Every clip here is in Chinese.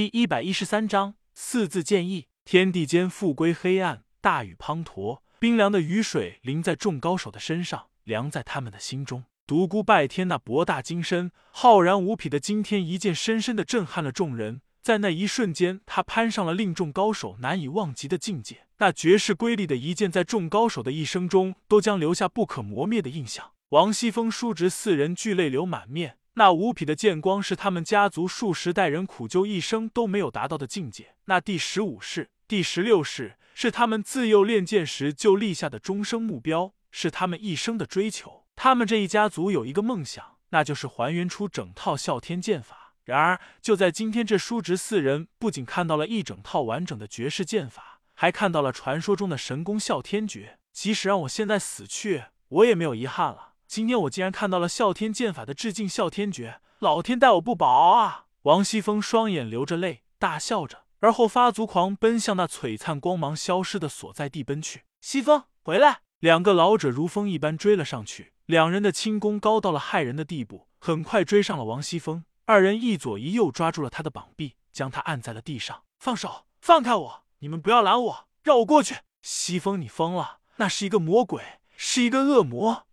第一百一十三章四字建议。天地间复归黑暗，大雨滂沱，冰凉的雨水淋在众高手的身上，凉在他们的心中。独孤拜天那博大精深、浩然无匹的惊天一剑，深深的震撼了众人。在那一瞬间，他攀上了令众高手难以忘及的境界。那绝世瑰丽的一剑，在众高手的一生中都将留下不可磨灭的印象。王熙凤、叔侄四人俱泪流满面。那无匹的剑光，是他们家族数十代人苦修一生都没有达到的境界。那第十五式、第十六式，是他们自幼练剑时就立下的终生目标，是他们一生的追求。他们这一家族有一个梦想，那就是还原出整套哮天剑法。然而，就在今天，这叔侄四人不仅看到了一整套完整的绝世剑法，还看到了传说中的神功哮天诀。即使让我现在死去，我也没有遗憾了。今天我竟然看到了哮天剑法的致敬哮天诀，老天待我不薄啊！王熙凤双眼流着泪，大笑着，而后发足狂奔向那璀璨光芒消失的所在地奔去。西风，回来！两个老者如风一般追了上去，两人的轻功高到了骇人的地步，很快追上了王熙凤。二人一左一右抓住了他的膀臂，将他按在了地上。放手，放开我！你们不要拦我，让我过去！西风，你疯了？那是一个魔鬼，是一个恶魔！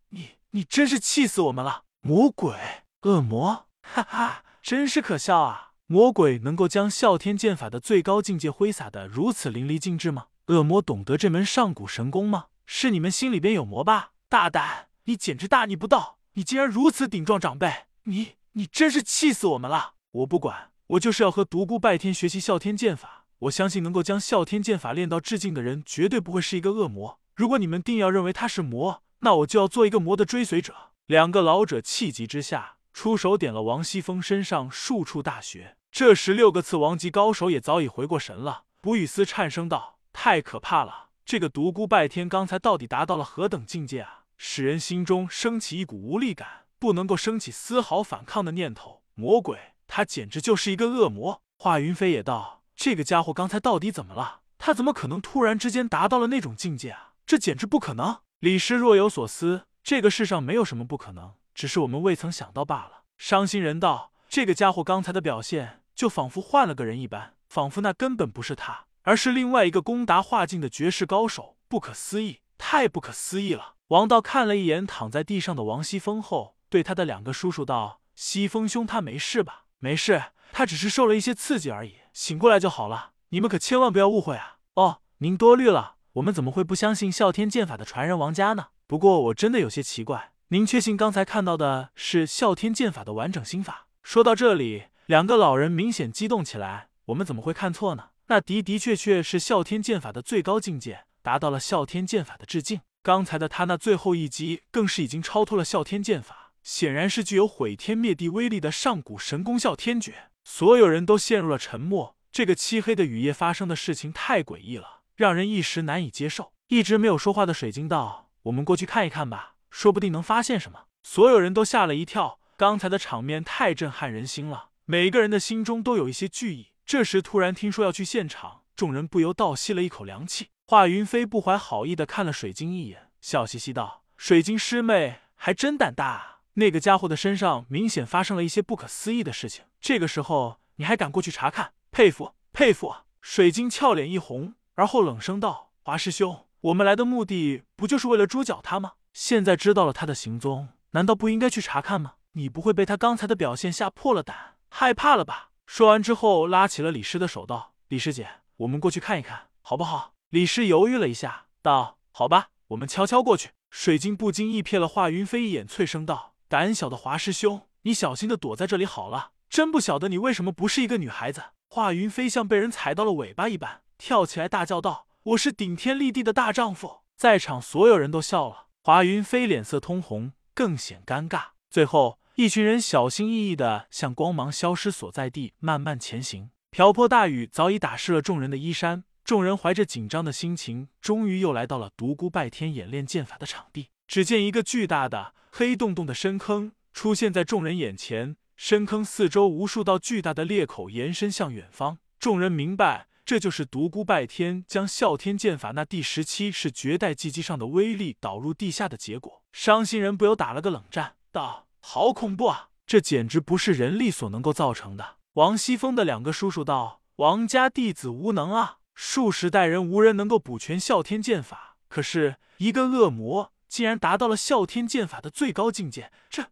你，真是气死我们了！魔鬼，恶魔，哈哈，真是可笑啊！魔鬼能够将哮天剑法的最高境界挥洒的如此淋漓尽致吗？恶魔懂得这门上古神功吗？是你们心里边有魔吧？大胆！你简直大逆不道！你竟然如此顶撞长辈！你！你真是气死我们了！我不管，我就是要和独孤拜天学习哮天剑法。我相信能够将哮天剑法练到至境的人，绝对不会是一个恶魔。如果你们定要认为他是魔，那我就要做一个魔的追随者。两个老者气急之下，出手点了王熙凤身上数处大穴。这时，六个次王级高手也早已回过神了。卜雨思颤声道：“太可怕了！这个独孤拜天刚才到底达到了何等境界啊？使人心中升起一股无力感。”不能够升起丝毫反抗的念头。魔鬼，他简直就是一个恶魔。华云飞也道：“这个家伙刚才到底怎么了？他怎么可能突然之间达到了那种境界啊？这简直不可能！”李师若有所思：“这个世上没有什么不可能，只是我们未曾想到罢了。”伤心人道：“这个家伙刚才的表现，就仿佛换了个人一般，仿佛那根本不是他，而是另外一个攻达化境的绝世高手。不可思议，太不可思议了！”王道看了一眼躺在地上的王熙凤后。对他的两个叔叔道：“西风兄，他没事吧？没事，他只是受了一些刺激而已，醒过来就好了。你们可千万不要误会啊！哦，您多虑了，我们怎么会不相信哮天剑法的传人王家呢？不过我真的有些奇怪，您确信刚才看到的是哮天剑法的完整心法？”说到这里，两个老人明显激动起来：“我们怎么会看错呢？那的的确确是哮天剑法的最高境界，达到了哮天剑法的致敬。刚才的他那最后一击，更是已经超脱了哮天剑法。”显然是具有毁天灭地威力的上古神功啸天诀，所有人都陷入了沉默。这个漆黑的雨夜发生的事情太诡异了，让人一时难以接受。一直没有说话的水晶道：“我们过去看一看吧，说不定能发现什么。”所有人都吓了一跳，刚才的场面太震撼人心了，每个人的心中都有一些惧意。这时突然听说要去现场，众人不由倒吸了一口凉气。华云飞不怀好意的看了水晶一眼，笑嘻嘻道：“水晶师妹还真胆大啊。”那个家伙的身上明显发生了一些不可思议的事情，这个时候你还敢过去查看？佩服佩服！水晶俏脸一红，而后冷声道：“华师兄，我们来的目的不就是为了诛剿他吗？现在知道了他的行踪，难道不应该去查看吗？你不会被他刚才的表现吓破了胆，害怕了吧？”说完之后，拉起了李师的手，道：“李师姐，我们过去看一看，好不好？”李师犹豫了一下，道：“好吧，我们悄悄过去。”水晶不经意瞥了华云飞一眼，脆声道。胆小的华师兄，你小心的躲在这里好了。真不晓得你为什么不是一个女孩子。华云飞像被人踩到了尾巴一般，跳起来大叫道：“我是顶天立地的大丈夫！”在场所有人都笑了。华云飞脸色通红，更显尴尬。最后，一群人小心翼翼的向光芒消失所在地慢慢前行。瓢泼大雨早已打湿了众人的衣衫，众人怀着紧张的心情，终于又来到了独孤拜天演练剑法的场地。只见一个巨大的。黑洞洞的深坑出现在众人眼前，深坑四周无数道巨大的裂口延伸向远方。众人明白，这就是独孤拜天将哮天剑法那第十七式绝代技击上的威力导入地下的结果。伤心人不由打了个冷战，道：“好恐怖啊！这简直不是人力所能够造成的。王熙凤的两个叔叔道：“王家弟子无能啊，数十代人无人能够补全哮天剑法。可是一个恶魔竟然达到了哮天剑法的最高境界，这……！”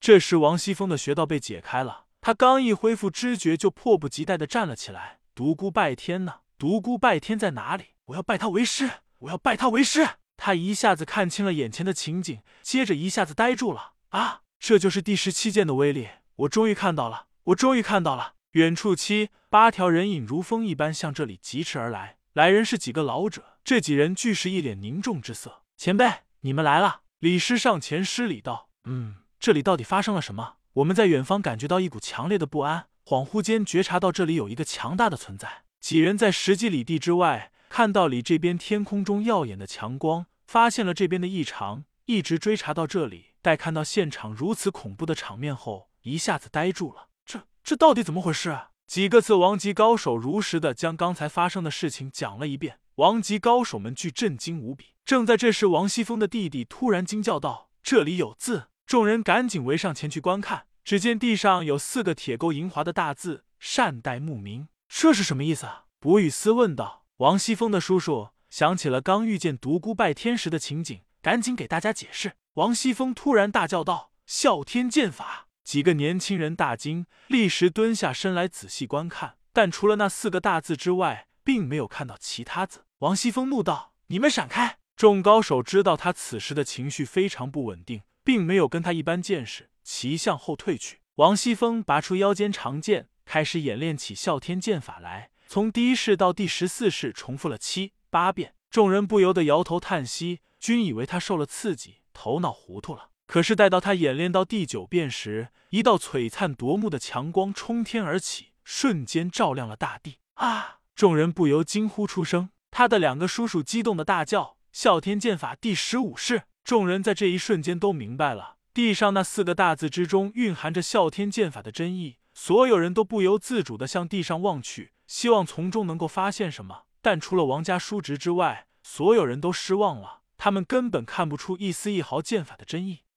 这时王熙凤的穴道被解开了，她刚一恢复知觉，就迫不及待的站了起来。独孤拜天呢？独孤拜天在哪里？我要拜他为师！我要拜他为师！他一下子看清了眼前的情景，接着一下子呆住了。啊，这就是第十七剑的威力！我终于看到了！我终于看到了！远处七八条人影如风一般向这里疾驰而来，来人是几个老者。这几人俱是一脸凝重之色。前辈，你们来了！李师上前施礼道：“嗯，这里到底发生了什么？我们在远方感觉到一股强烈的不安，恍惚间觉察到这里有一个强大的存在。几人在十几里地之外。”看到里这边天空中耀眼的强光，发现了这边的异常，一直追查到这里。待看到现场如此恐怖的场面后，一下子呆住了。这这到底怎么回事？几个字王级高手如实的将刚才发生的事情讲了一遍。王级高手们俱震惊无比。正在这时，王熙凤的弟弟突然惊叫道：“这里有字！”众人赶紧围上前去观看。只见地上有四个铁钩银华的大字：“善待牧民。”这是什么意思？博雨思问道。王熙凤的叔叔想起了刚遇见独孤拜天时的情景，赶紧给大家解释。王熙凤突然大叫道：“啸天剑法！”几个年轻人大惊，立时蹲下身来仔细观看，但除了那四个大字之外，并没有看到其他字。王熙凤怒道：“你们闪开！”众高手知道他此时的情绪非常不稳定，并没有跟他一般见识，齐向后退去。王熙凤拔出腰间长剑，开始演练起啸天剑法来。从第一式到第十四式，重复了七八遍，众人不由得摇头叹息，均以为他受了刺激，头脑糊涂了。可是待到他演练到第九遍时，一道璀璨夺目的强光冲天而起，瞬间照亮了大地。啊！众人不由惊呼出声。他的两个叔叔激动的大叫：“啸天剑法第十五式！”众人在这一瞬间都明白了，地上那四个大字之中蕴含着啸天剑法的真意。所有人都不由自主地向地上望去。希望从中能够发现什么，但除了王家叔侄之外，所有人都失望了。他们根本看不出一丝一毫剑法的真意。